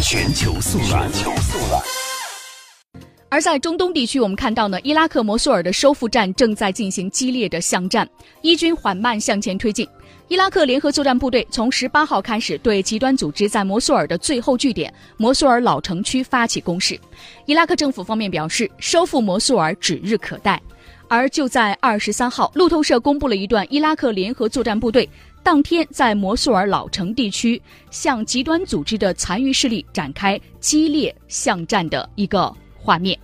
全球速览。全球速览。而在中东地区，我们看到呢，伊拉克摩苏尔的收复战正在进行激烈的巷战，伊军缓慢向前推进。伊拉克联合作战部队从十八号开始对极端组织在摩苏尔的最后据点摩苏尔老城区发起攻势。伊拉克政府方面表示，收复摩苏尔指日可待。而就在二十三号，路透社公布了一段伊拉克联合作战部队当天在摩苏尔老城地区向极端组织的残余势力展开激烈巷战的一个画面。